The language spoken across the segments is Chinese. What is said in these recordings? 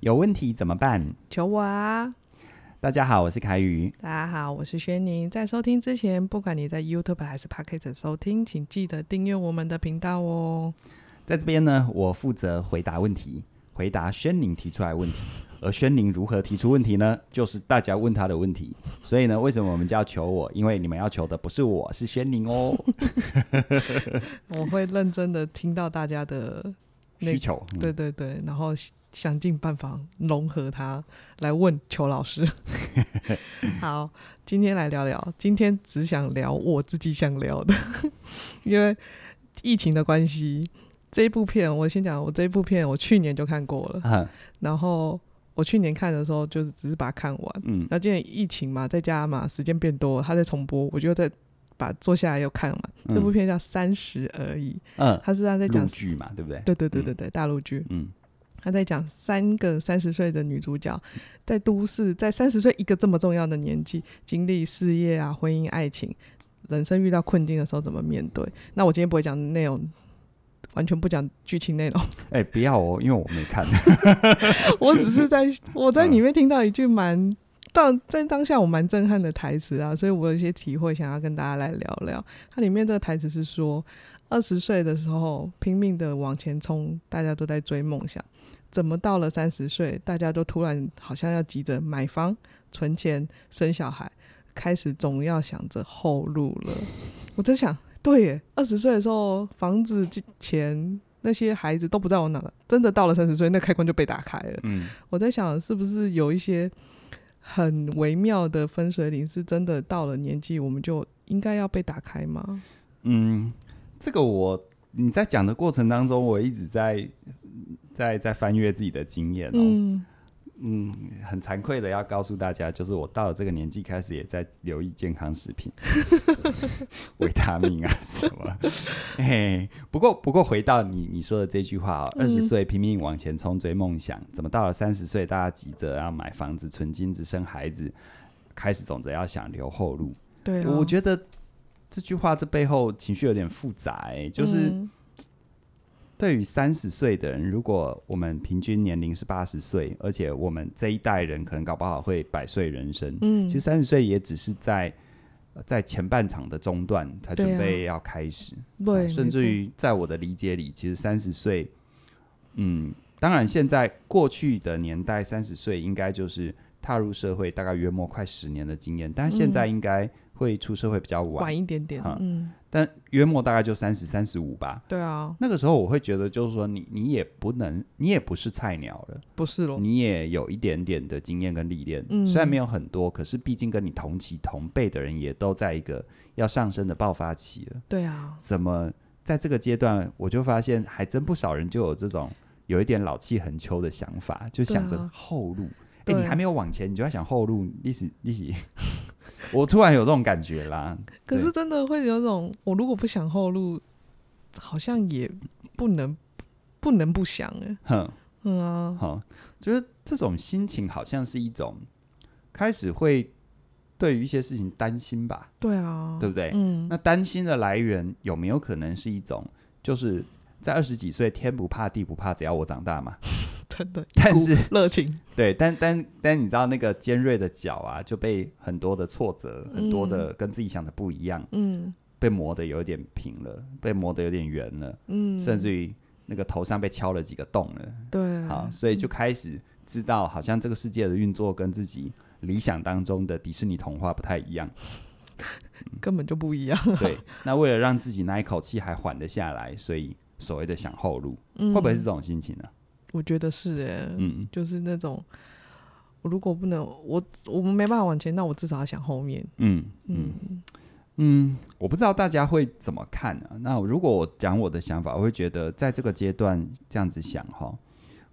有问题怎么办？求我啊！大家好，我是凯宇。大家好，我是轩宁。在收听之前，不管你在 YouTube 还是 Podcast 收听，请记得订阅我们的频道哦。在这边呢，我负责回答问题，回答轩宁提出来的问题。而轩宁如何提出问题呢？就是大家问他的问题。所以呢，为什么我们叫求我？因为你们要求的不是我，是轩宁哦。我会认真的听到大家的需求。嗯、对对对，然后。想尽办法融合它来问邱老师。好，今天来聊聊。今天只想聊我自己想聊的，因为疫情的关系。这一部片，我先讲，我这一部片我去年就看过了。嗯、然后我去年看的时候，就是只是把它看完。嗯。那今年疫情嘛，在家嘛，时间变多，他在重播，我就再把坐下来又看完。嗯、这部片叫《三十而已》。嗯。他是他在讲剧嘛，对不对？对对对对对，嗯、大陆剧。嗯。他在讲三个三十岁的女主角，在都市，在三十岁一个这么重要的年纪，经历事业啊、婚姻、爱情，人生遇到困境的时候怎么面对？那我今天不会讲内容，完全不讲剧情内容。哎、欸，不要哦，因为我没看。我只是在我在里面听到一句蛮当在当下我蛮震撼的台词啊，所以我有一些体会，想要跟大家来聊聊。它里面这个台词是说，二十岁的时候拼命的往前冲，大家都在追梦想。怎么到了三十岁，大家都突然好像要急着买房、存钱、生小孩，开始总要想着后路了。我在想，对耶，二十岁的时候，房子、钱那些孩子都不在我脑了。真的到了三十岁，那开关就被打开了。嗯，我在想，是不是有一些很微妙的分水岭，是真的到了年纪，我们就应该要被打开吗？嗯，这个我你在讲的过程当中，我一直在。在在翻阅自己的经验哦，嗯，嗯，很惭愧的要告诉大家，就是我到了这个年纪，开始也在留意健康食品，维他命啊什么。嘿，不过不过回到你你说的这句话哦，二十岁拼命往前冲追梦想，怎么到了三十岁，大家急着要买房子、存金子、生孩子，开始总着要想留后路。对，我觉得这句话这背后情绪有点复杂，哎，就是。嗯对于三十岁的人，如果我们平均年龄是八十岁，而且我们这一代人可能搞不好会百岁人生，嗯，其实三十岁也只是在在前半场的中段才准备要开始，对、啊对啊，甚至于在我的理解里，其实三十岁，嗯，当然现在过去的年代三十岁应该就是踏入社会大概约莫快十年的经验，但现在应该会出社会比较晚，晚一点点，嗯。但约莫大概就三十三十五吧。对啊，那个时候我会觉得，就是说你你也不能，你也不是菜鸟了，不是咯，你也有一点点的经验跟历练，嗯，虽然没有很多，可是毕竟跟你同期同辈的人也都在一个要上升的爆发期了。对啊，怎么在这个阶段，我就发现还真不少人就有这种有一点老气横秋的想法，就想着后路。哎、欸，你还没有往前，你就要想后路，利息利息。我突然有这种感觉啦。可是真的会有种，我如果不想后路，好像也不能不能不想哎。哼，嗯啊，好，就是这种心情好像是一种开始会对于一些事情担心吧。对啊，对不对？嗯。那担心的来源有没有可能是一种，就是在二十几岁天不怕地不怕，只要我长大嘛。真的，但是热情。对，但但但你知道那个尖锐的角啊，就被很多的挫折，嗯、很多的跟自己想的不一样，嗯，被磨得有点平了，被磨得有点圆了，嗯，甚至于那个头上被敲了几个洞了，对，好，所以就开始知道，好像这个世界的运作跟自己理想当中的迪士尼童话不太一样，根本就不一样。对，那为了让自己那一口气还缓得下来，所以所谓的想后路，嗯、会不会是这种心情呢、啊？我觉得是哎，嗯，就是那种，我如果不能，我我们没办法往前，那我至少要想后面，嗯嗯嗯，我不知道大家会怎么看啊？那如果我讲我的想法，我会觉得在这个阶段这样子想哈，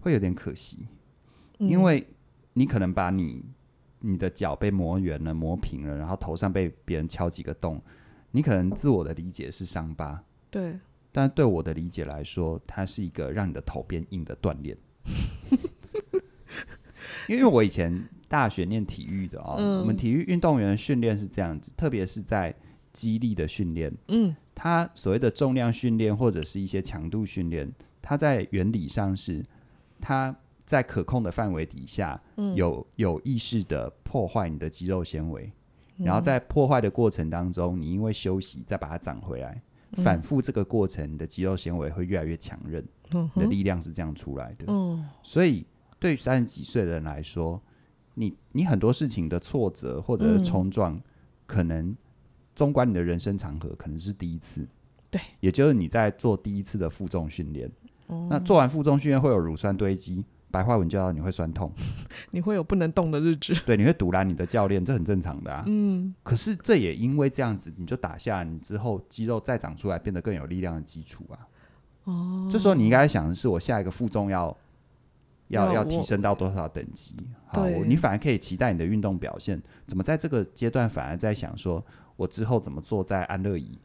会有点可惜，嗯，因为你可能把你你的脚被磨圆了、磨平了，然后头上被别人敲几个洞，你可能自我的理解是伤疤，对。但对我的理解来说，它是一个让你的头变硬的锻炼。因为我以前大学念体育的啊、哦嗯，我们体育运动员训练是这样子，特别是在肌力的训练。嗯，它所谓的重量训练或者是一些强度训练，它在原理上是它在可控的范围底下，嗯、有有意识的破坏你的肌肉纤维，嗯、然后在破坏的过程当中，你因为休息再把它长回来，嗯、反复这个过程，你的肌肉纤维会越来越强韧，嗯、你的力量是这样出来的。嗯、所以对三十几岁的人来说，你你很多事情的挫折或者是冲撞，嗯、可能纵观你的人生长河，可能是第一次。对，也就是你在做第一次的负重训练。哦、那做完负重训练会有乳酸堆积。白话文叫你会酸痛，你会有不能动的日子。对，你会堵拦你的教练，这很正常的啊。嗯，可是这也因为这样子，你就打下你之后肌肉再长出来，变得更有力量的基础啊。哦，这时候你应该想的是，我下一个负重要要要要提升到多少等级？好，你反而可以期待你的运动表现。怎么在这个阶段反而在想说，我之后怎么坐在安乐椅，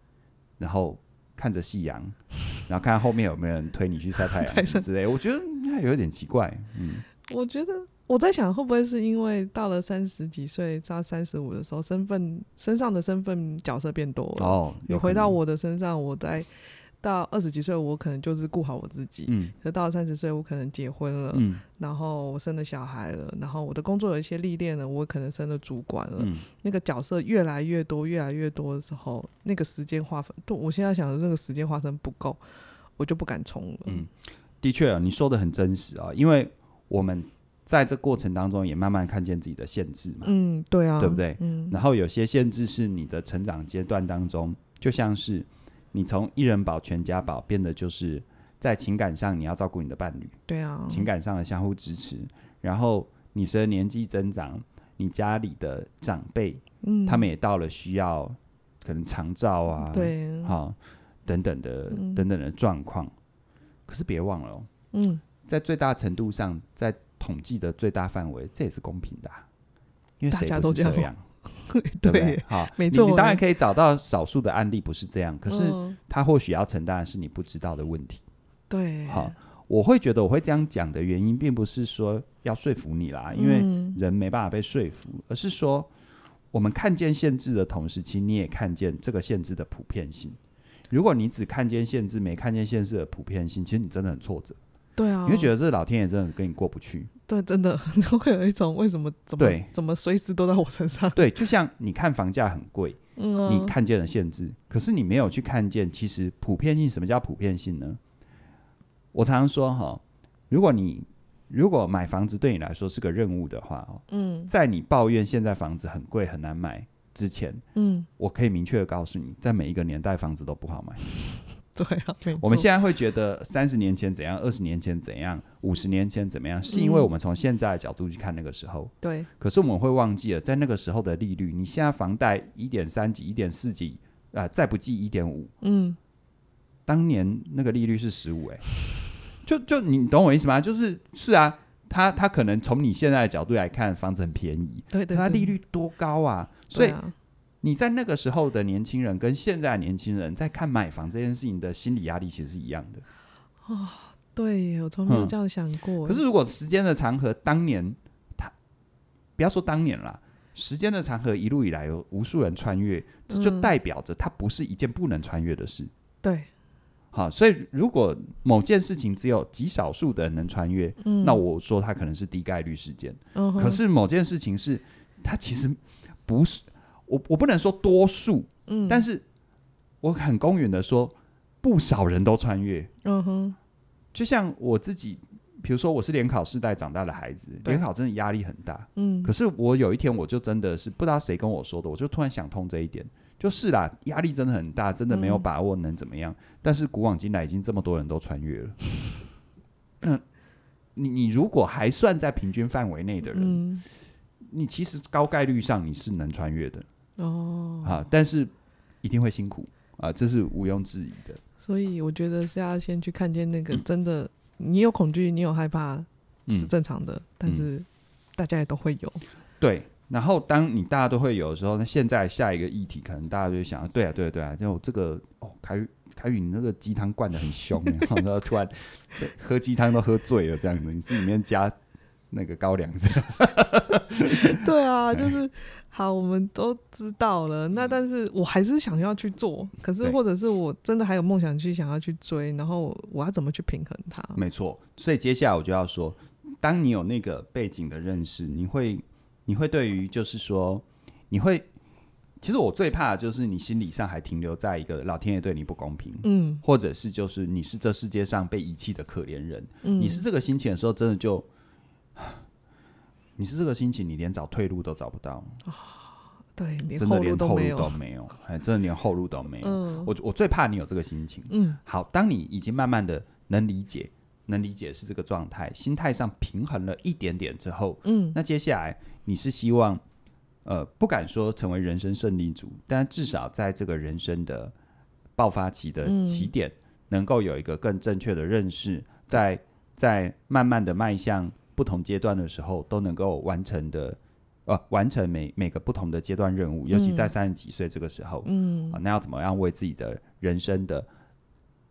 然后看着夕阳，然后看后面有没有人推你去晒太阳 什么之类？我觉得。那有点奇怪，嗯，我觉得我在想，会不会是因为到了三十几岁到三十五的时候，身份身上的身份角色变多了哦。有回到我的身上，我在到二十几岁，我可能就是顾好我自己，嗯，可到了三十岁，我可能结婚了，嗯，然后我生了小孩了，然后我的工作有一些历练了，我可能升了主管了，嗯，那个角色越来越多，越来越多的时候，那个时间划分，我现在想的那个时间划分不够，我就不敢冲了，嗯。的确啊，你说的很真实啊，因为我们在这过程当中也慢慢看见自己的限制嘛。嗯，对啊，对不对？嗯。然后有些限制是你的成长阶段当中，就像是你从一人保全家保变得就是在情感上你要照顾你的伴侣，对啊，情感上的相互支持。然后你随着年纪增长，你家里的长辈，嗯，他们也到了需要可能长照啊，对，好等等的、嗯、等等的状况。可是别忘了哦，嗯，在最大程度上，在统计的最大范围，这也是公平的、啊，因为谁不是这样？对，不对？好，没错，你，当然可以找到少数的案例不是这样，可是他或许要承担的是你不知道的问题。对，好，我会觉得我会这样讲的原因，并不是说要说服你啦，因为人没办法被说服，嗯、而是说我们看见限制的同时，其实你也看见这个限制的普遍性。如果你只看见限制，没看见限制的普遍性，其实你真的很挫折。对啊，你会觉得这老天爷真的跟你过不去。对，真的 都会有一种为什么怎么对怎么随时都在我身上。对，就像你看房价很贵，嗯啊、你看见了限制，可是你没有去看见其实普遍性。什么叫普遍性呢？我常常说哈，如果你如果买房子对你来说是个任务的话，嗯，在你抱怨现在房子很贵很难买之前，嗯，我可以明确的告诉你，在每一个年代房子都不好买。对啊，我们现在会觉得三十年前怎样，二十年前怎样，五十年前怎么样，是因为我们从现在的角度去看那个时候。对。可是我们会忘记了，在那个时候的利率，你现在房贷一点三几、一点四几，啊，再不济一点五。嗯。当年那个利率是十五，哎，就就你懂我意思吗？就是是啊，他他可能从你现在的角度来看，房子很便宜，对对，他利率多高啊？所以。啊你在那个时候的年轻人跟现在的年轻人在看买房这件事情的心理压力其实是一样的。哦，对，我从没有这样想过。嗯、可是如果时间的长河，当年他不要说当年啦，时间的长河一路以来有无数人穿越，这就代表着它不是一件不能穿越的事。对，好，所以如果某件事情只有极少数的人能穿越，嗯、那我说它可能是低概率事件。嗯、可是某件事情是它其实不是。我我不能说多数，嗯，但是我很公允的说，不少人都穿越，嗯哼，就像我自己，比如说我是联考世代长大的孩子，联考真的压力很大，嗯，可是我有一天我就真的是不知道谁跟我说的，我就突然想通这一点，就是啦，压力真的很大，真的没有把握能怎么样，嗯、但是古往今来已经这么多人都穿越了，嗯，你你如果还算在平均范围内的人，嗯、你其实高概率上你是能穿越的。哦，好，但是一定会辛苦啊，这是毋庸置疑的。所以我觉得是要先去看见那个真的，嗯、你有恐惧，你有害怕是正常的，嗯、但是大家也都会有。对，然后当你大家都会有的时候，那现在下一个议题，可能大家就会想，对啊，对啊，对啊，就这个哦，凯宇，凯宇，你那个鸡汤灌的很凶，然后突然喝鸡汤都喝醉了，这样子，你是里面加那个高粱是吧？对啊，就是。好，我们都知道了。那但是我还是想要去做，可是或者是我真的还有梦想去想要去追，然后我要怎么去平衡它？没错，所以接下来我就要说，当你有那个背景的认识，你会你会对于就是说，你会。其实我最怕的就是你心理上还停留在一个老天爷对你不公平，嗯，或者是就是你是这世界上被遗弃的可怜人，嗯，你是这个心情的时候，真的就，你是这个心情，你连找退路都找不到，对，真的连后路都没有，哎，真的连后路都没有。嗯，我我最怕你有这个心情，嗯，好，当你已经慢慢的能理解，能理解是这个状态，心态上平衡了一点点之后，嗯，那接下来你是希望。呃，不敢说成为人生胜利组，但至少在这个人生的爆发期的起点，嗯、能够有一个更正确的认识，在在慢慢的迈向不同阶段的时候，都能够完成的，呃，完成每每个不同的阶段任务，尤其在三十几岁这个时候，嗯、啊，那要怎么样为自己的人生的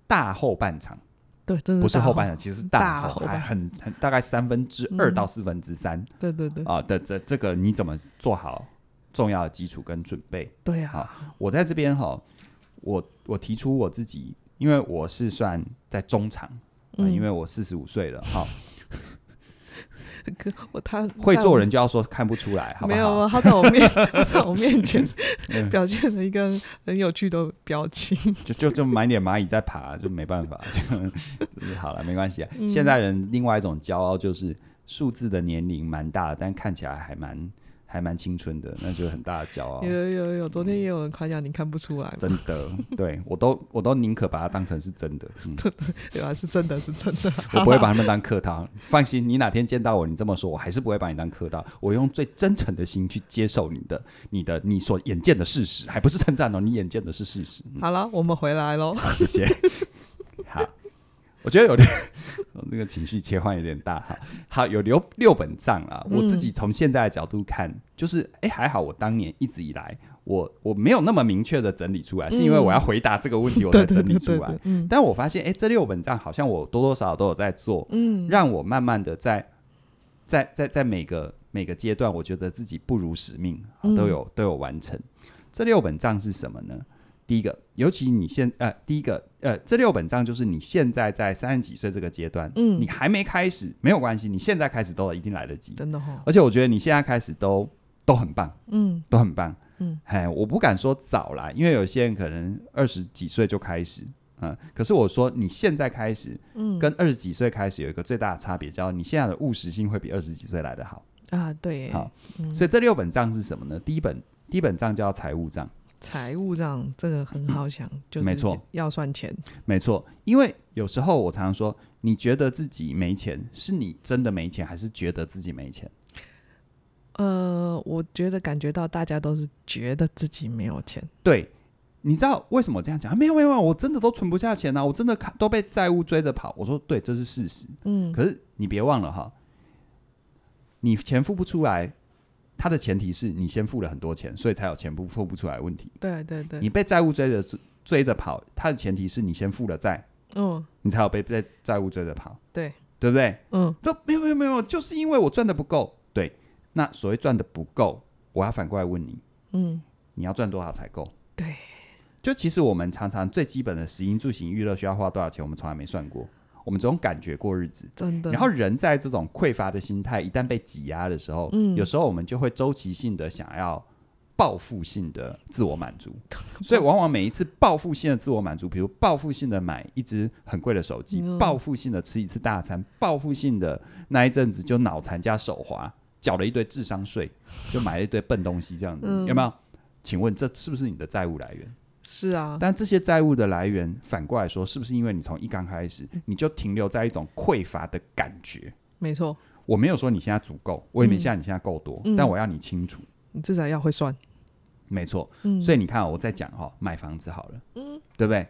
大后半场？对，真的不是后半场，其实是大后，还很很大概三分之二到四分之三。嗯、对对对，啊的这这个你怎么做好重要的基础跟准备？对啊，好，我在这边哈，我我提出我自己，因为我是算在中场，啊，因为我四十五岁了，哈。我他会做人就要说看不出来，好不好？没有，他在我面他在我面前 表现了一个很有趣的表情，就就就满脸蚂蚁在爬，就没办法，就好了，没关系啊。现在人另外一种骄傲就是数字的年龄蛮大，但看起来还蛮。还蛮青春的，那就很大的骄傲。有有有，昨天也有人夸奖你看不出来。真的，对我都我都宁可把它当成是真的。嗯、对啊，是真的是真的。我不会把 他们当客套，放心，你哪天见到我，你这么说，我还是不会把你当客套。我用最真诚的心去接受你的、你的、你所眼见的事实，还不是称赞哦，你眼见的是事实。嗯、好了，我们回来喽。好，谢谢。好。我觉得有点，这个情绪切换有点大哈。好，有六六本账啊。我自己从现在的角度看，嗯、就是哎、欸，还好我当年一直以来，我我没有那么明确的整理出来，嗯、是因为我要回答这个问题，我才整理出来。但我发现，哎、欸，这六本账好像我多多少少都有在做，嗯，让我慢慢的在在在在每个每个阶段，我觉得自己不辱使命，都有都有完成。这六本账是什么呢？第一个，尤其你现呃，第一个呃，这六本账就是你现在在三十几岁这个阶段，嗯，你还没开始没有关系，你现在开始都一定来得及，真的哈、哦。而且我觉得你现在开始都都很棒，嗯，都很棒，嗯，哎，我不敢说早来，因为有些人可能二十几岁就开始，嗯，可是我说你现在开始，嗯，跟二十几岁开始有一个最大的差别，叫你现在的务实性会比二十几岁来得好。啊，对，好，嗯、所以这六本账是什么呢？第一本第一本账叫财务账。财务上这个很好想，就是没错，要算钱，没错。因为有时候我常常说，你觉得自己没钱，是你真的没钱，还是觉得自己没钱？呃，我觉得感觉到大家都是觉得自己没有钱。对，你知道为什么我这样讲？没有，没有，我真的都存不下钱啊！我真的看都被债务追着跑。我说，对，这是事实。嗯，可是你别忘了哈，你钱付不出来。它的前提是你先付了很多钱，所以才有钱不付不出来的问题。对对对，你被债务追着追着跑，它的前提是你先付了债，嗯，你才有被被债务追着跑。对，对不对？嗯，都没有没有没有，就是因为我赚的不够。对，那所谓赚的不够，我要反过来问你，嗯，你要赚多少才够？对，就其实我们常常最基本的食衣住行娱乐需要花多少钱，我们从来没算过。我们这种感觉过日子，真的。然后人在这种匮乏的心态，一旦被挤压的时候，嗯，有时候我们就会周期性的想要报复性的自我满足，所以往往每一次报复性的自我满足，比如报复性的买一只很贵的手机，嗯，报复性的吃一次大餐，报复性的那一阵子就脑残加手滑，缴了一堆智商税，就买了一堆笨东西，这样子，嗯，有没有？请问这是不是你的债务来源？是啊，但这些债务的来源，反过来说，是不是因为你从一刚开始，你就停留在一种匮乏的感觉？没错，我没有说你现在足够，我也没说你现在够多，嗯，但我要你清楚，你至少要会算。没错，嗯，所以你看，我在讲哈，买房子好了，嗯，对不对？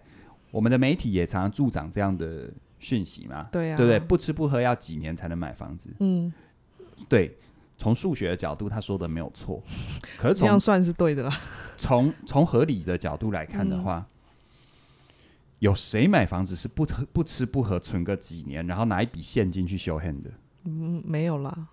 我们的媒体也常常助长这样的讯息嘛，对啊，对不对？不吃不喝要几年才能买房子？嗯，对。从数学的角度，他说的没有错，可这样算是对的啦。从从合理的角度来看的话，嗯、有谁买房子是不不吃不喝存个几年，然后拿一笔现金去修 hand 的？嗯，没有啦，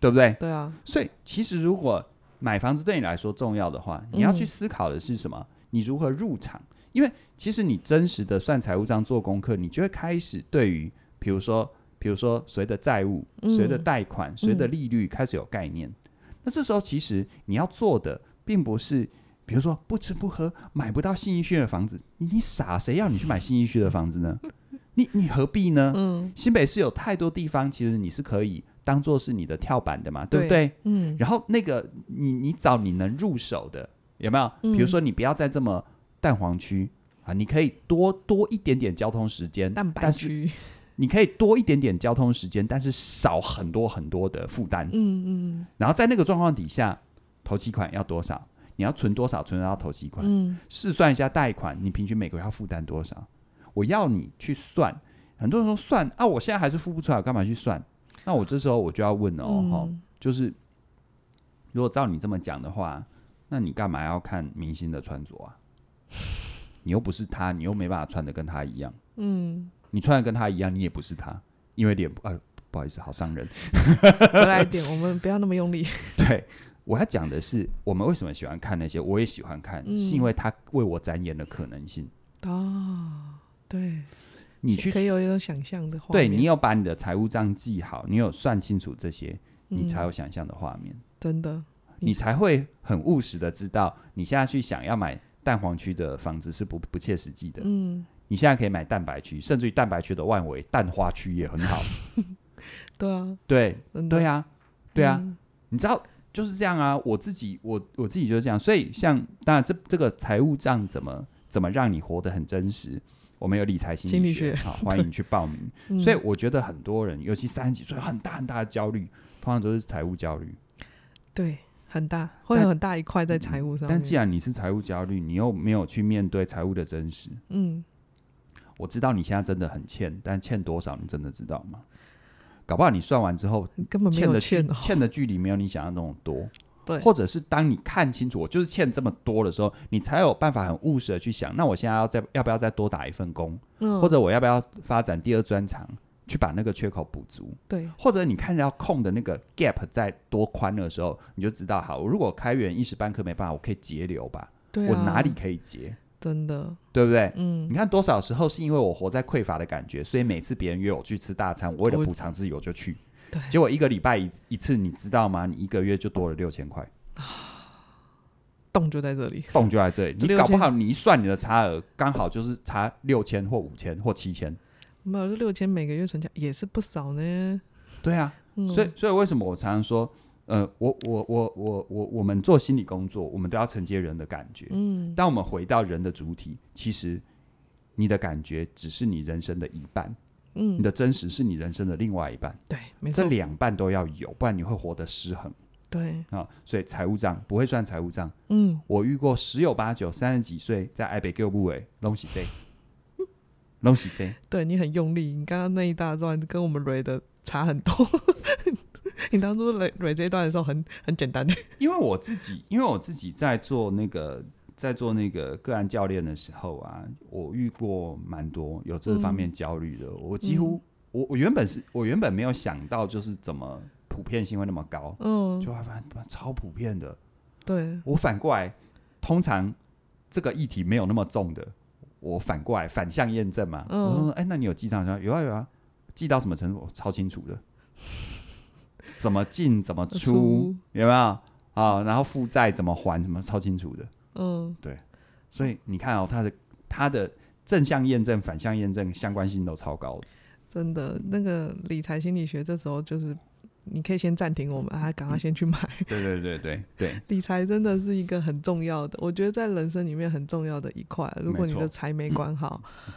对不对？对啊。所以其实如果买房子对你来说重要的话，你要去思考的是什么？嗯、你如何入场？因为其实你真实的算财务账做功课，你就会开始对于比如说。比如说谁的债务、谁的贷款、随着利率开始有概念。嗯、那这时候其实你要做的，并不是比如说不吃不喝买不到信义区的房子，你，你傻，谁要你去买信义区的房子呢？你你何必呢？嗯，新北市有太多地方，其实你是可以当做是你的跳板的嘛，对，对不对？嗯，然后那个你你找你能入手的有没有？比如说你不要在这么蛋黄区啊，你可以多多一点点交通时间，蛋白区，你可以多一点点交通时间，但是少很多很多的负担。嗯嗯，然后在那个状况底下，头期款要多少？你要存多少？存到头期款？嗯，试算一下贷款，你平均每个月要负担多少？我要你去算，很多人说算啊，我现在还是付不出来，我干嘛去算？那我这时候我就要问哦，哈、嗯，就是如果照你这么讲的话，那你干嘛要看明星的穿着啊？你又不是他，你又没办法穿的跟他一样。嗯，你穿的跟他一样，你也不是他，因为脸呃，不好意思，好伤人。回来一点，我们不要那么用力。对，我要讲的是，我们为什么喜欢看那些？我也喜欢看，嗯、是因为他为我展演的可能性。哦。对，你去可以有一种想象的画面。对，你有把你的财务账记好，你有算清楚这些，你才有想象的画面。真的，你才会很务实的知道，你现在去想要买蛋黄区的房子是不不切实际的。嗯，你现在可以买蛋白区，甚至于蛋白区的外围蛋花区也很好。对啊，对，对啊，对啊，你知道就是这样啊。我自己，我我自己就是这样。所以，像当然这这个财务账怎么怎么让你活得很真实？我们有理财心理学，好，欢迎你去报名。嗯、所以我觉得很多人，尤其三十几岁，很大很大的焦虑，通常都是财务焦虑。对，很大，会有很大一块在财务上、嗯。但既然你是财务焦虑，你又没有去面对财务的真实，嗯，我知道你现在真的很欠，但欠多少，你真的知道吗？搞不好你算完之后，根本没有欠的，欠的距离没有你想象那么多。对，或者是当你看清楚我就是欠这么多的时候，你才有办法很务实的去想，那我现在要再要不要再多打一份工，嗯，或者我要不要发展第二专长，去把那个缺口补足？对，或者你看到空的那个 gap 在多宽的时候，你就知道，好，我如果开源一时半刻没办法，我可以节流吧？对啊，我哪里可以节？真的，对不对？嗯，你看多少时候是因为我活在匮乏的感觉，所以每次别人约我去吃大餐，我为了补偿自己，我就去。对，结果一个礼拜一一次，你知道吗？你一个月就多了六千块。洞就在这里，洞就在这里。你搞不好，你一算你的差额，刚好就是差六千或五千或七千。没有，这六千每个月存起来也是不少呢。对啊，嗯、所以所以为什么我常常说，呃，我我我我我我们做心理工作，我们都要承接人的感觉。嗯，当我们回到人的主体，其实你的感觉只是你人生的一半。嗯，你的真实是你人生的另外一半。对，没错，这两半都要有，不然你会活得失衡。对啊，所以财务账不会算财务账。嗯，我遇过十有八九三十几岁在爱北购物诶，拢是这，拢是这。对你很用力，你刚刚那一大段跟我们蕊的差很多。你当初蕊蕊这一段的时候很很简单的，因为我自己，因为我自己在做那个在做那个个案教练的时候啊，我遇过蛮多有这方面焦虑的。嗯、我几乎、嗯、我我原本是我原本没有想到就是怎么。普遍性会那么高，嗯，就会发现超普遍的。对，我反过来，通常这个议题没有那么重的，我反过来反向验证嘛。嗯、我说，哎、欸，那你有记账吗？有啊有啊，记到什么程度？我超清楚的，怎么进怎么出，出有没有啊？然后负债怎么还，什么超清楚的。嗯，对。所以你看哦，它的它的正向验证、反向验证相关性都超高的。真的，那个理财心理学这时候就是。你可以先暂停，我们还赶快先去买。对对对对对，理财真的是一个很重要的，我觉得在人生里面很重要的一块。如果你的财没管好，嗯、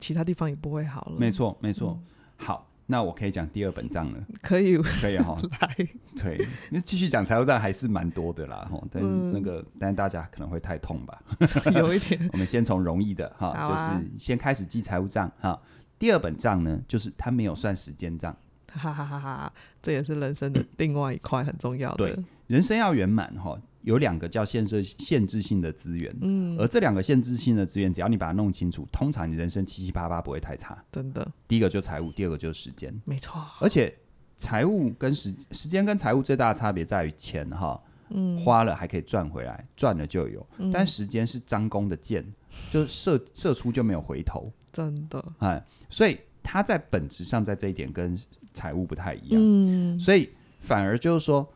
其他地方也不会好了。没错没错。嗯、好，那我可以讲第二本账了。可以可以哈，来，对，那继续讲财务账还是蛮多的啦哈。但那个，嗯、但大家可能会太痛吧？有一点。我们先从容易的哈，啊、就是先开始记财务账哈。第二本账呢，就是它没有算时间账。哈哈哈！哈，这也是人生的 另外一块很重要的。对，人生要圆满哈，有两个叫限制限制性的资源。嗯，而这两个限制性的资源，只要你把它弄清楚，通常你人生七七八八不会太差。真的，第一个就是财务，第二个就是时间。没错。而且财务跟时时间跟财务最大的差别在于钱哈，嗯，花了还可以赚回来，赚了就有。嗯，但时间是张弓的箭，就射射出就没有回头。真的。哎，所以。他在本质上在这一点跟财务不太一样，嗯，所以反而就是说，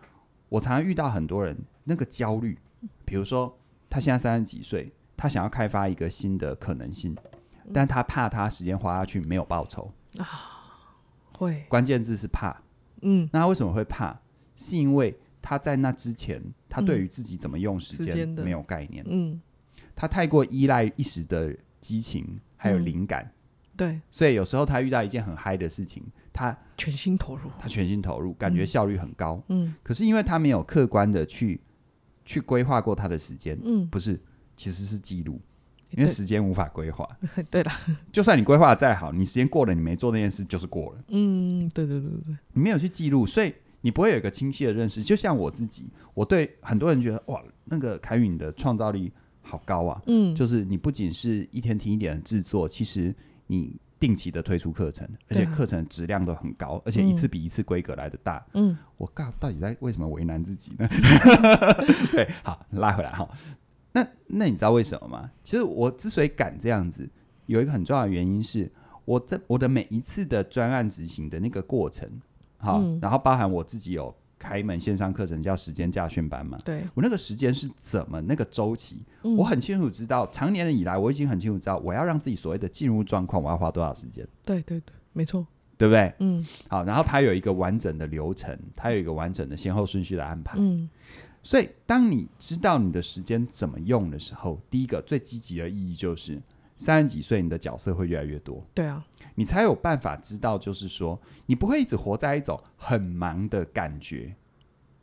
我常常遇到很多人那个焦虑，比如说他现在三十几岁，他想要开发一个新的可能性，但他怕他时间花下去没有报酬。啊，会，关键字是怕，嗯，那他为什么会怕？是因为他在那之前，他对于自己怎么用时间没有概念，嗯，他太过依赖一时的激情还有灵感。嗯对，所以有时候他遇到一件很嗨的事情，他全心投入，他全心投入，感觉效率很高。嗯，可是因为他没有客观的去去规划过他的时间，嗯，不是，其实是记录，因为时间无法规划。对了，就算你规划的再好，你时间过了，你没做那件事就是过了。嗯，对对对对，你没有去记录，所以你不会有一个清晰的认识。就像我自己，我对很多人觉得哇，那个凯宇你的创造力好高啊，嗯，就是你不仅是一天听一点的制作，其实你。定期的推出课程，而且课程质量都很高，啊、而且一次比一次规格来的大。嗯，我告到底在为什么为难自己呢？对，好，拉回来哈。那那你知道为什么吗？其实我之所以敢这样子，有一个很重要的原因是，我在我的每一次的专案执行的那个过程，好，嗯、然后包含我自己有。开一门线上课程叫时间驾训班嘛？对，我那个时间是怎么那个周期？嗯、我很清楚知道，长年以来我已经很清楚知道，我要让自己所谓的进入状况，我要花多少时间？对对对，没错，对不对？嗯，好，然后它有一个完整的流程，它有一个完整的先后顺序的安排。嗯，所以当你知道你的时间怎么用的时候，第一个最积极的意义就是三十几岁，你的角色会越来越多。对啊。你才有办法知道，就是说，你不会一直活在一种很忙的感觉。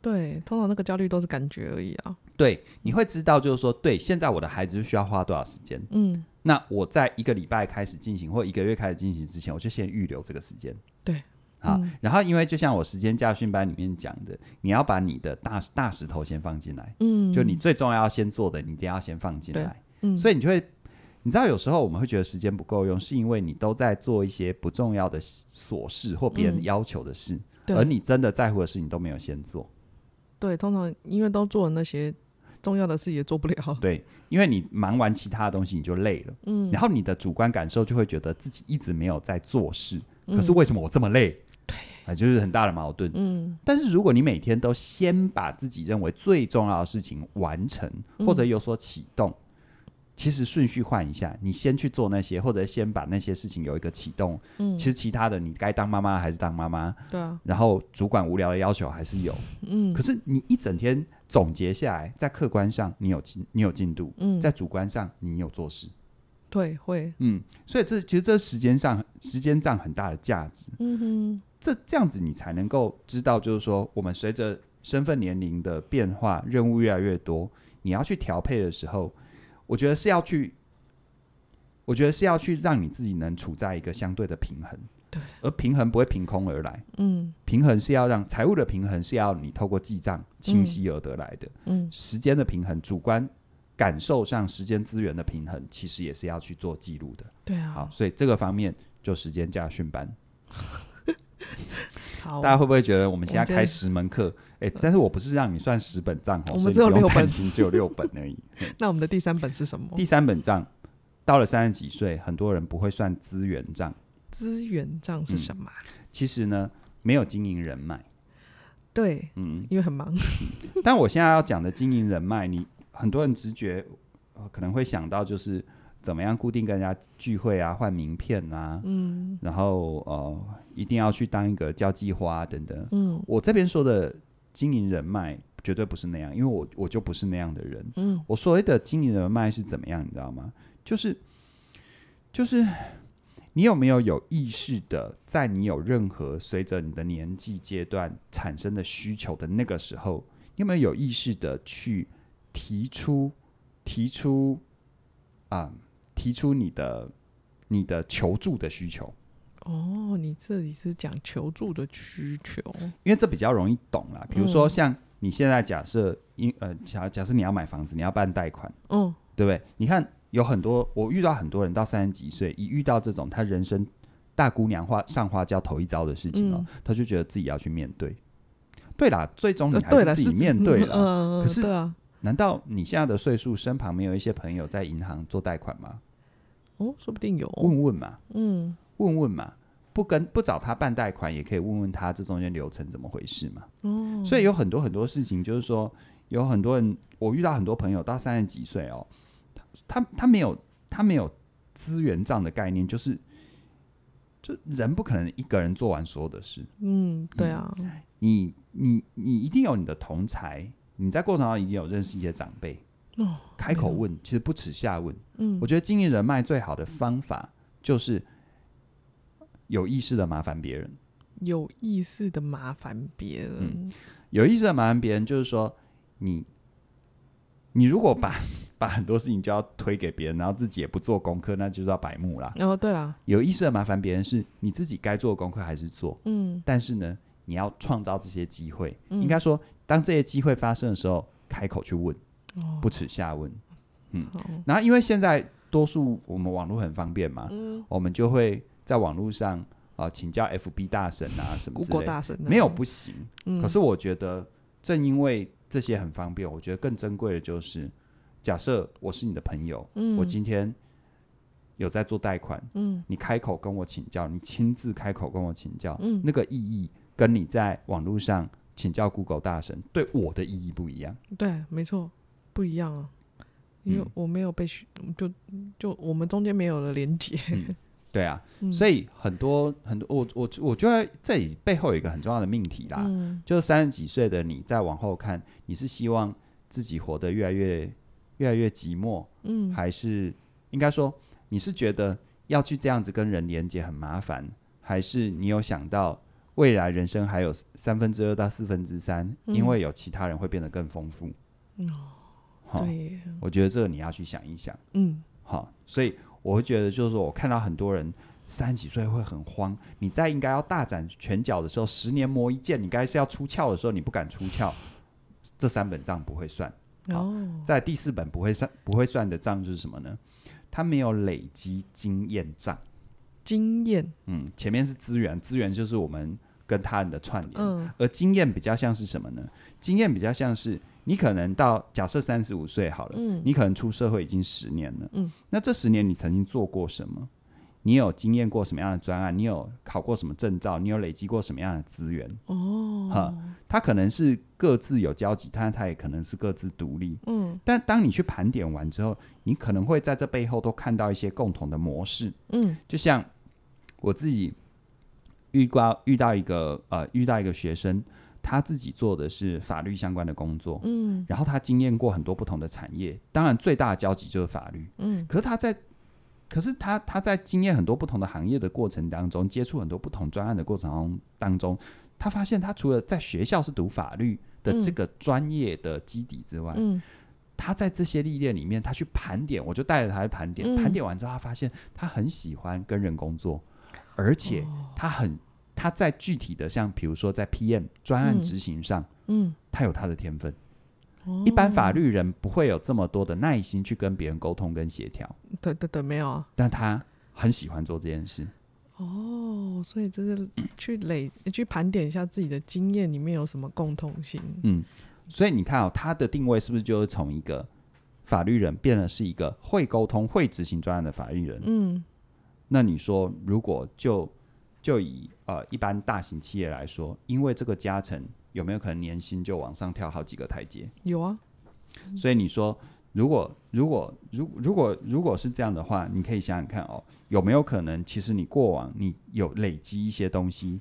对，通常那个焦虑都是感觉而已啊。对，你会知道，就是说，对，现在我的孩子需要花多少时间？嗯，那我在一个礼拜开始进行，或一个月开始进行之前，我就先预留这个时间。对，啊。嗯、然后，因为就像我时间驾训班里面讲的，你要把你的大大石头先放进来。嗯，就你最重要要先做的，你一定要先放进来。嗯，所以你就会。你知道有时候我们会觉得时间不够用，是因为你都在做一些不重要的琐事或别人要求的事，嗯、而你真的在乎的事你都没有先做。对，通常因为都做了那些重要的事也做不了。对，因为你忙完其他的东西你就累了，嗯，然后你的主观感受就会觉得自己一直没有在做事，嗯、可是为什么我这么累？对，啊，就是很大的矛盾。嗯，但是如果你每天都先把自己认为最重要的事情完成，或者有所启动。嗯其实顺序换一下，你先去做那些，或者先把那些事情有一个启动。嗯，其实其他的你该当妈妈还是当妈妈。对啊。然后主管无聊的要求还是有。嗯。可是你一整天总结下来，在客观上你有进，你有进度。嗯。在主观上你有做事。对，会。嗯。所以这其实这时间上时间占很大的价值。嗯哼。这这样子你才能够知道，就是说我们随着身份年龄的变化，任务越来越多，你要去调配的时候。我觉得是要去，我觉得是要去让你自己能处在一个相对的平衡，对，而平衡不会凭空而来，嗯，平衡是要让财务的平衡是要你透过记账清晰而得来的，嗯，时间的平衡，主观感受上时间资源的平衡，其实也是要去做记录的，对啊，好，所以这个方面就时间驾训班。好，大家会不会觉得我们现在开十门课？哎、欸，但是我不是让你算十本账哦，我们只有六本，只有六本而已。那我们的第三本是什么？第三本账到了三十几岁，很多人不会算资源账。资源账是什么、嗯？其实呢，没有经营人脉。对，嗯，因为很忙。嗯、但我现在要讲的经营人脉，你很多人直觉、呃、可能会想到就是。怎么样固定跟人家聚会啊，换名片啊，嗯，然后呃，一定要去当一个交际花等等，嗯，我这边说的经营人脉绝对不是那样，因为我我就不是那样的人，嗯，我所谓的经营人脉是怎么样，你知道吗？就是就是你有没有有意识的，在你有任何随着你的年纪阶段产生的需求的那个时候，你有没有有意识的去提出提出啊？提出你的你的求助的需求哦，你这里是讲求助的需求，因为这比较容易懂啦。比如说，像你现在假设，因呃假假设你要买房子，你要办贷款，嗯，对不对？你看有很多，我遇到很多人到三十几岁，一遇到这种他人生大姑娘花上花轿头一遭的事情哦，嗯、他就觉得自己要去面对。对啦，最终你还是自己面对了。嗯、可是，啊，难道你现在的岁数身旁没有一些朋友在银行做贷款吗？哦，说不定有，问问嘛，嗯，问问嘛，不跟不找他办贷款，也可以问问他这中间流程怎么回事嘛。哦，所以有很多很多事情，就是说有很多人，我遇到很多朋友到三十几岁哦，他他没有他没有资源这样的概念，就是就人不可能一个人做完所有的事。嗯，对啊，嗯、你你你一定有你的同才，你在过程中已经有认识一些长辈。哦，开口问，其实不耻下问。嗯，我觉得经营人脉最好的方法就是有意识的麻烦别人。有意识的麻烦别人，嗯，有意识的麻烦别人，就是说你你如果把 把很多事情就要推给别人，然后自己也不做功课，那就是要白目啦。哦，对了，有意识的麻烦别人是你自己该做的功课还是做？嗯，但是呢，你要创造这些机会。嗯，应该说，当这些机会发生的时候，开口去问。不耻下问，嗯，然后因为现在多数我们网络很方便嘛，嗯，我们就会在网络上啊、呃、请教 FB 大神啊什么之类的，没有不行，嗯，可是我觉得正因为这些很方便，我觉得更珍贵的就是，假设我是你的朋友，嗯，我今天有在做贷款，嗯，你开口跟我请教，你亲自开口跟我请教，嗯，那个意义跟你在网络上请教 Google 大神对我的意义不一样，对，没错。不一样啊，因为我没有被选，就就我们中间没有了连接。嗯，对啊，嗯，所以很多很多，我我我觉得这里背后有一个很重要的命题啦，嗯，就是三十几岁的你再往后看，你是希望自己活得越来越越来越寂寞，嗯，还是应该说你是觉得要去这样子跟人连接很麻烦，还是你有想到未来人生还有三分之二到四分之三，因为有其他人会变得更丰富，嗯。对，我觉得这个你要去想一想。嗯，好，所以我会觉得，就是说我看到很多人三十几岁会很慌，你在应该要大展拳脚的时候，十年磨一剑，你该是要出鞘的时候，你不敢出鞘，这三本账不会算。哦，在第四本不会算不会算的账就是什么呢？他没有累积经验账。经验，嗯，前面是资源，资源就是我们跟他人的串联，嗯，而经验比较像是什么呢？经验比较像是。你可能到假设三十五岁好了，嗯，你可能出社会已经十年了，嗯，那这十年你曾经做过什么？你有经验过什么样的专案？你有考过什么证照？你有累积过什么样的资源？哦，哈，他可能是各自有交集，但他也可能是各自独立，嗯。但当你去盘点完之后，你可能会在这背后都看到一些共同的模式，嗯，就像我自己遇到遇到一个呃遇到一个学生。他自己做的是法律相关的工作，嗯，然后他经验过很多不同的产业，当然最大的交集就是法律，嗯，可是他在，可是他他在经验很多不同的行业的过程当中，接触很多不同专案的过程当中，他发现他除了在学校是读法律的这个专业的基底之外，嗯，他在这些历练里面，他去盘点，我就带着他去盘点，盘点完之后，他发现他很喜欢跟人工作，而且他很。他在具体的像比如说在 PM 专案执行上，嗯，嗯，他有他的天分。哦，一般法律人不会有这么多的耐心去跟别人沟通跟协调。对对对，没有啊。但他很喜欢做这件事。哦，所以这是去累、嗯、去盘点一下自己的经验里面有什么共同性。嗯，所以你看哦，他的定位是不是就是从一个法律人变得是一个会沟通、会执行专案的法律人？嗯，那你说如果就就以呃一般大型企业来说，因为这个加成有没有可能年薪就往上跳好几个台阶？有啊，所以你说如果如果如如果如果是这样的话，你可以想想看哦，有没有可能其实你过往你有累积一些东西，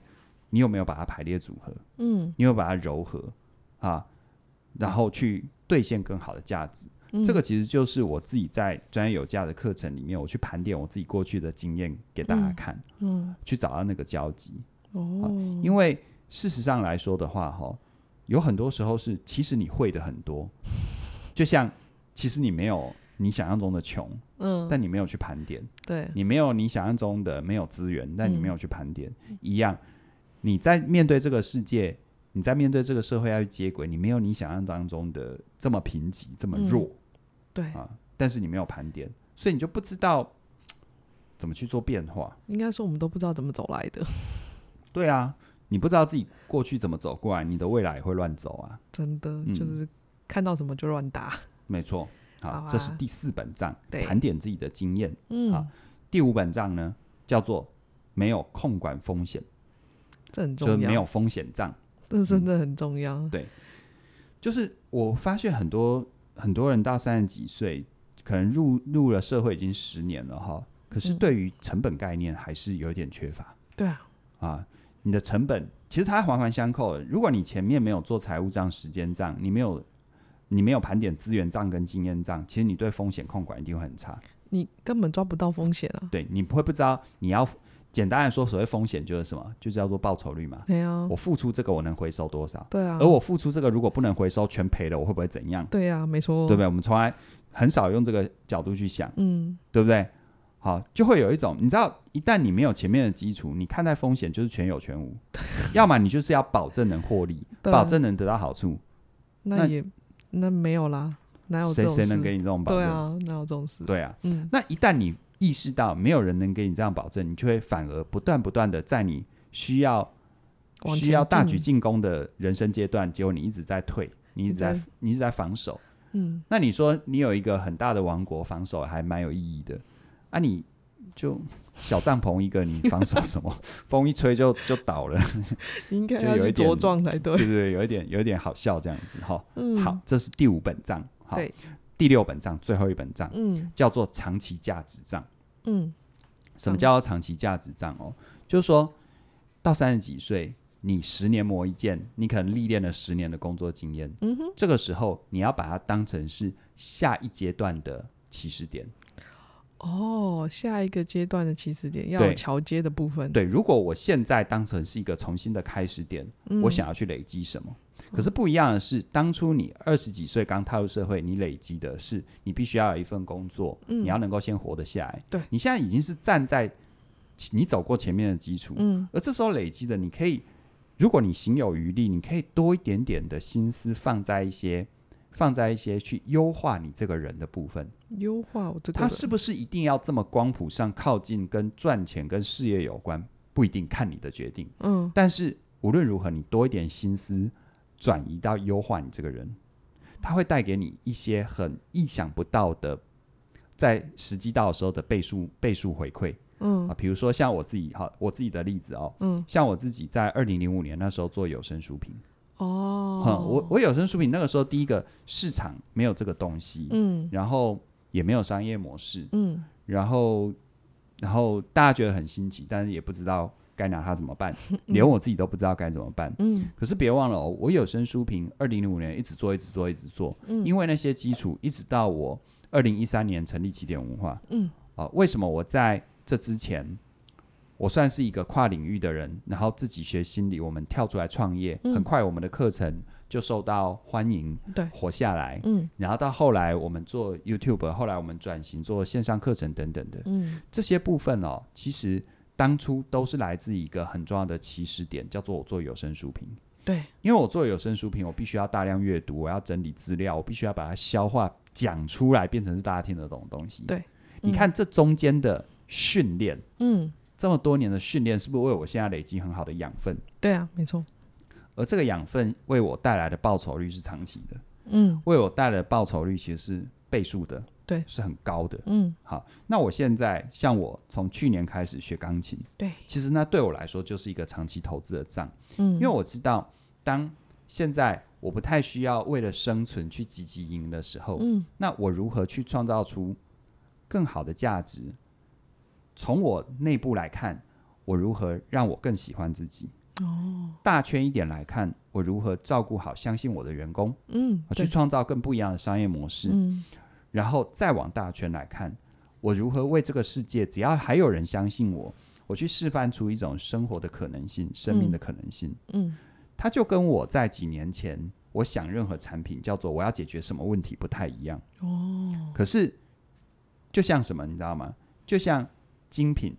你有没有把它排列组合？嗯，你有有把它糅合啊，然后去兑现更好的价值？嗯、这个其实就是我自己在专业有价的课程里面，我去盘点我自己过去的经验给大家看，嗯，嗯。去找到那个交集。哦，因为事实上来说的话，哈，有很多时候是其实你会的很多，就像其实你没有你想象中的穷，嗯，但你没有去盘点，对，你没有你想象中的没有资源，但你没有去盘点，嗯、一样，你在面对这个世界。你在面对这个社会要去接轨，你没有你想象当中的这么贫瘠、这么弱，嗯、对啊，但是你没有盘点，所以你就不知道怎么去做变化。应该说，我们都不知道怎么走来的。对啊，你不知道自己过去怎么走过来，你的未来也会乱走啊！真的，嗯、就是看到什么就乱打。没错，好，好啊、这是第四本账，盘点自己的经验。嗯，好，第五本账呢，叫做没有控管风险，这很重要，就是没有风险账，这真的很重要。嗯、对，就是我发现很多很多人到三十几岁，可能入入了社会已经十年了哈，可是对于成本概念还是有点缺乏。嗯、对啊，啊，你的成本其实它环环相扣的。如果你前面没有做财务账、时间账，你没有你没有盘点资源账跟经验账，其实你对风险控管一定会很差。你根本抓不到风险啊！对，你会不知道你要简单来说，所谓风险就是什么，就叫做报酬率嘛。对啊，我付出这个，我能回收多少？对啊，而我付出这个，如果不能回收，全赔了，我会不会怎样？对啊，没错，对不对？我们从来很少用这个角度去想，嗯，对不对？好，就会有一种，你知道，一旦你没有前面的基础，你看待风险就是全有全无，要么你就是要保证能获利，保证能得到好处，那也那没有啦。哪有谁谁能给你这种保证？对啊，哪有这种事？对啊，嗯，那一旦你意识到没有人能给你这样保证，你就会反而不断不断的在你需要需要大举进攻的人生阶段，结果你一直在退，你一直在你一直在防守。嗯，那你说你有一个很大的王国，防守还蛮有意义的啊？你就小帐篷一个，你防守什么？风一吹就就倒了，应该要去茁壮才对。对对对，有一点有一点好笑这样子哈。嗯，好，这是第五本账。好，对，第六本账，最后一本账，嗯，叫做长期价值账。嗯，什么叫做长期价值账哦？就是说到三十几岁，你十年磨一剑，你可能历练了十年的工作经验。嗯哼，这个时候你要把它当成是下一阶段的起始点。哦，下一个阶段的起始点要有桥接的部分。对，如果我现在当成是一个重新的开始点，嗯，我想要去累积什么？可是不一样的是，当初你二十几岁刚踏入社会，你累积的是你必须要有一份工作，嗯、你要能够先活得下来。对，你现在已经是站在你走过前面的基础，嗯，而这时候累积的，你可以，如果你行有余力，你可以多一点点的心思放在一些，放在一些去优化你这个人的部分。优化我这个，他是不是一定要这么光谱上靠近，跟赚钱跟事业有关？不一定，看你的决定。嗯，但是无论如何，你多一点心思。转移到优化你这个人，他会带给你一些很意想不到的，在时机到的时候的倍数倍数回馈。嗯啊，比如说像我自己哈，我自己的例子哦，嗯，像我自己在二零零五年那时候做有声书评。哦，嗯、我我有声书评那个时候第一个市场没有这个东西，嗯，然后也没有商业模式，嗯，然后然后大家觉得很新奇，但是也不知道。该拿它怎么办？连我自己都不知道该怎么办。嗯，可是别忘了哦，我有声书评，二零零五年一直做，一直做，一直做。嗯，因为那些基础，一直到我二零一三年成立起点文化。嗯，啊，为什么我在这之前，我算是一个跨领域的人，然后自己学心理，我们跳出来创业，嗯，很快我们的课程就受到欢迎，对，活下来。嗯，然后到后来我们做 YouTube，后来我们转型做线上课程等等的。嗯，这些部分哦，其实。当初都是来自一个很重要的起始点，叫做我做有声书评。对，因为我做有声书评，我必须要大量阅读，我要整理资料，我必须要把它消化讲出来，变成是大家听得懂的东西。对，你看这中间的训练，嗯，这么多年的训练，是不是为我现在累积很好的养分？对啊，没错。而这个养分为我带来的报酬率是长期的，嗯，为我带来的报酬率其实是倍数的。对，是很高的。嗯，好，那我现在像我从去年开始学钢琴，对，其实那对我来说就是一个长期投资的账。嗯，因为我知道，当现在我不太需要为了生存去积极赢的时候，嗯，那我如何去创造出更好的价值？从我内部来看，我如何让我更喜欢自己？哦，大圈一点来看，我如何照顾好相信我的员工？嗯，我去创造更不一样的商业模式。嗯。然后再往大圈来看，我如何为这个世界，只要还有人相信我，我去示范出一种生活的可能性、生命的可能性。嗯，它就跟我在几年前我想任何产品叫做我要解决什么问题不太一样。哦，可是就像什么，你知道吗？就像精品，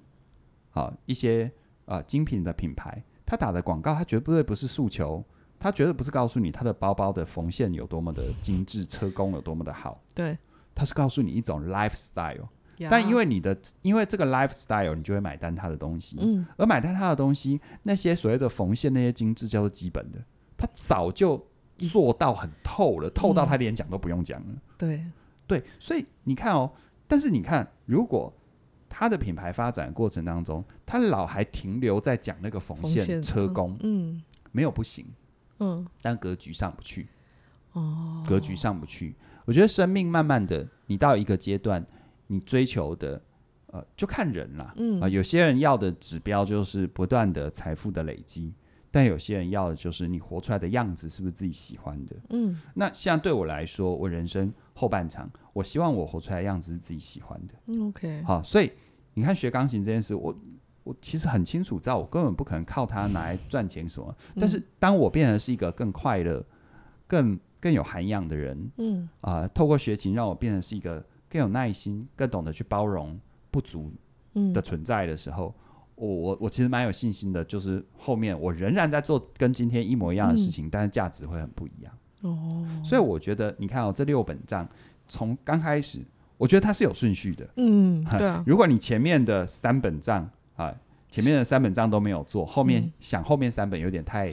啊，一些啊、呃、精品的品牌，他打的广告，他绝对不是诉求。他绝对不是告诉你他的包包的缝线有多么的精致，车工有多么的好。对。它是告诉你一种 lifestyle. 但因为你的因为这个 lifestyle，你就会买单他的东西。嗯，而买单他的东西，那些所谓的缝线那些精致叫做基本的，他早就做到很透了，透到他连讲都不用讲了。对、嗯、对，所以你看哦，但是你看，如果他的品牌发展过程当中，他老还停留在讲那个缝线车工，嗯，没有不行，嗯，但格局上不去，哦，格局上不去。我觉得生命慢慢的，你到一个阶段，你追求的，呃，就看人啦，嗯。啊、呃，有些人要的指标就是不断的财富的累积，但有些人要的就是你活出来的样子是不是自己喜欢的，嗯，那像对我来说，我人生后半场，我希望我活出来的样子是自己喜欢的，嗯，OK，好，所以你看学钢琴这件事，我我其实很清楚知道，我根本不可能靠它拿来赚钱什么，但是当我变成是一个更快乐、更更有涵养的人，嗯啊、呃，透过学琴让我变成是一个更有耐心、更懂得去包容不足的存在的时候，嗯、我我我其实蛮有信心的，就是后面我仍然在做跟今天一模一样的事情，嗯、但是价值会很不一样。哦，所以我觉得你看哦，这六本账从刚开始，我觉得它是有顺序的。嗯，对啊。如果你前面的三本账啊，前面的三本账都没有做，后面想后面三本有点太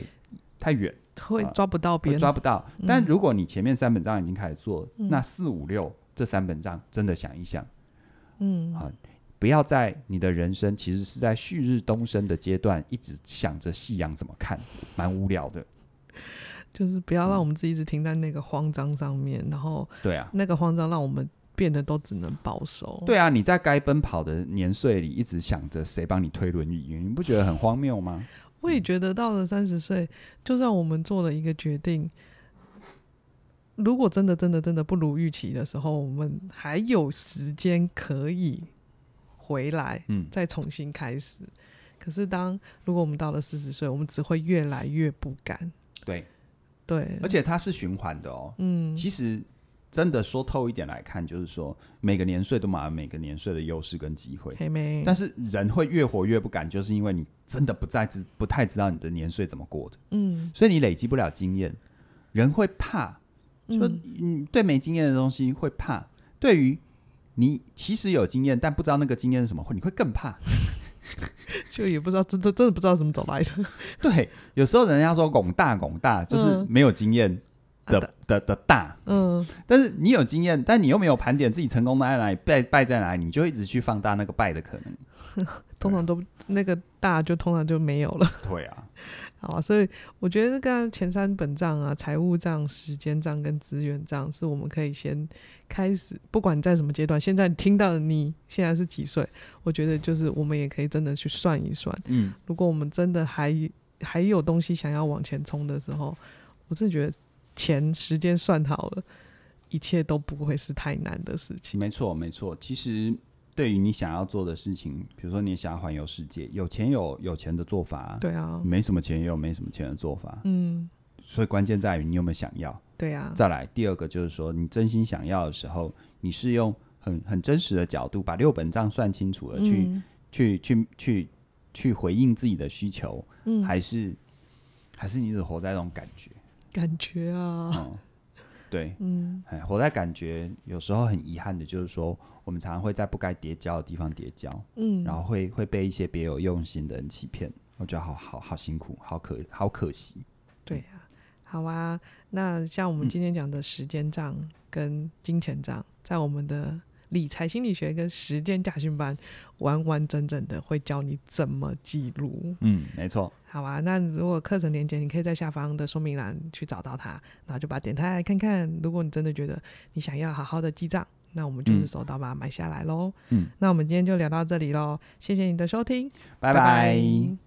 太远。会抓不到边、呃，抓不到。但如果你前面三本账已经开始做，嗯、那四五六这三本账真的想一想，嗯啊，不要在你的人生其实是在旭日东升的阶段，一直想着夕阳怎么看，蛮无聊的。就是不要让我们自己一直停在那个慌张上面，嗯、然后对啊，那个慌张让我们变得都只能保守。对啊，你在该奔跑的年岁里，一直想着谁帮你推轮椅，你不觉得很荒谬吗？我也觉得到了三十岁，就算我们做了一个决定，如果真的、真的、真的不如预期的时候，我们还有时间可以回来，嗯，再重新开始。嗯、可是当如果我们到了四十岁，我们只会越来越不敢。对，对，而且它是循环的哦。嗯，其实。真的说透一点来看，就是说每个年岁都有每个年岁的优势跟机会。但是人会越活越不敢，就是因为你真的不再知不太知道你的年岁怎么过的。嗯，所以你累积不了经验，人会怕。就嗯，对没经验的东西会怕。对于你其实有经验，但不知道那个经验是什么，会你会更怕。就也不知道真的真的不知道怎么走来的。对，有时候人家说拱大拱大，就是没有经验。的的的大，嗯，但是你有经验，但你又没有盘点自己成功在哪里，败败在哪里，你就一直去放大那个败的可能，通常都那个大就通常就没有了。对啊，好啊，所以我觉得刚刚前三本账啊，财务账、时间账跟资源账，是我们可以先开始，不管在什么阶段，现在听到的你现在是几岁，我觉得就是我们也可以真的去算一算，嗯，如果我们真的还还有东西想要往前冲的时候，我真的觉得。钱时间算好了，一切都不会是太难的事情。没错，没错。其实对于你想要做的事情，比如说你想要环游世界，有钱有有钱的做法，对啊。没什么钱也有没什么钱的做法，嗯。所以关键在于你有没有想要。对啊。再来第二个就是说，你真心想要的时候，你是用很很真实的角度，把六本账算清楚了，去、嗯、去去去去回应自己的需求，嗯，还是还是你只活在这种感觉。感觉啊，嗯，对，嗯，哎活在感觉，有时候很遗憾的，就是说，我们常常会在不该叠交的地方叠交，嗯，然后会会被一些别有用心的人欺骗，我觉得好好好辛苦，好可好可惜。对啊，好啊，那像我们今天讲的时间账跟金钱账，在我们的。理财心理学跟时间驾训班，完完整整的会教你怎么记录。嗯，没错。好啊，那如果课程连接，你可以在下方的说明栏去找到它，然后就把它点开来看看。如果你真的觉得你想要好好的记账，那我们就是手刀把它买下来喽。嗯，那我们今天就聊到这里喽，谢谢你的收听，拜拜。拜拜。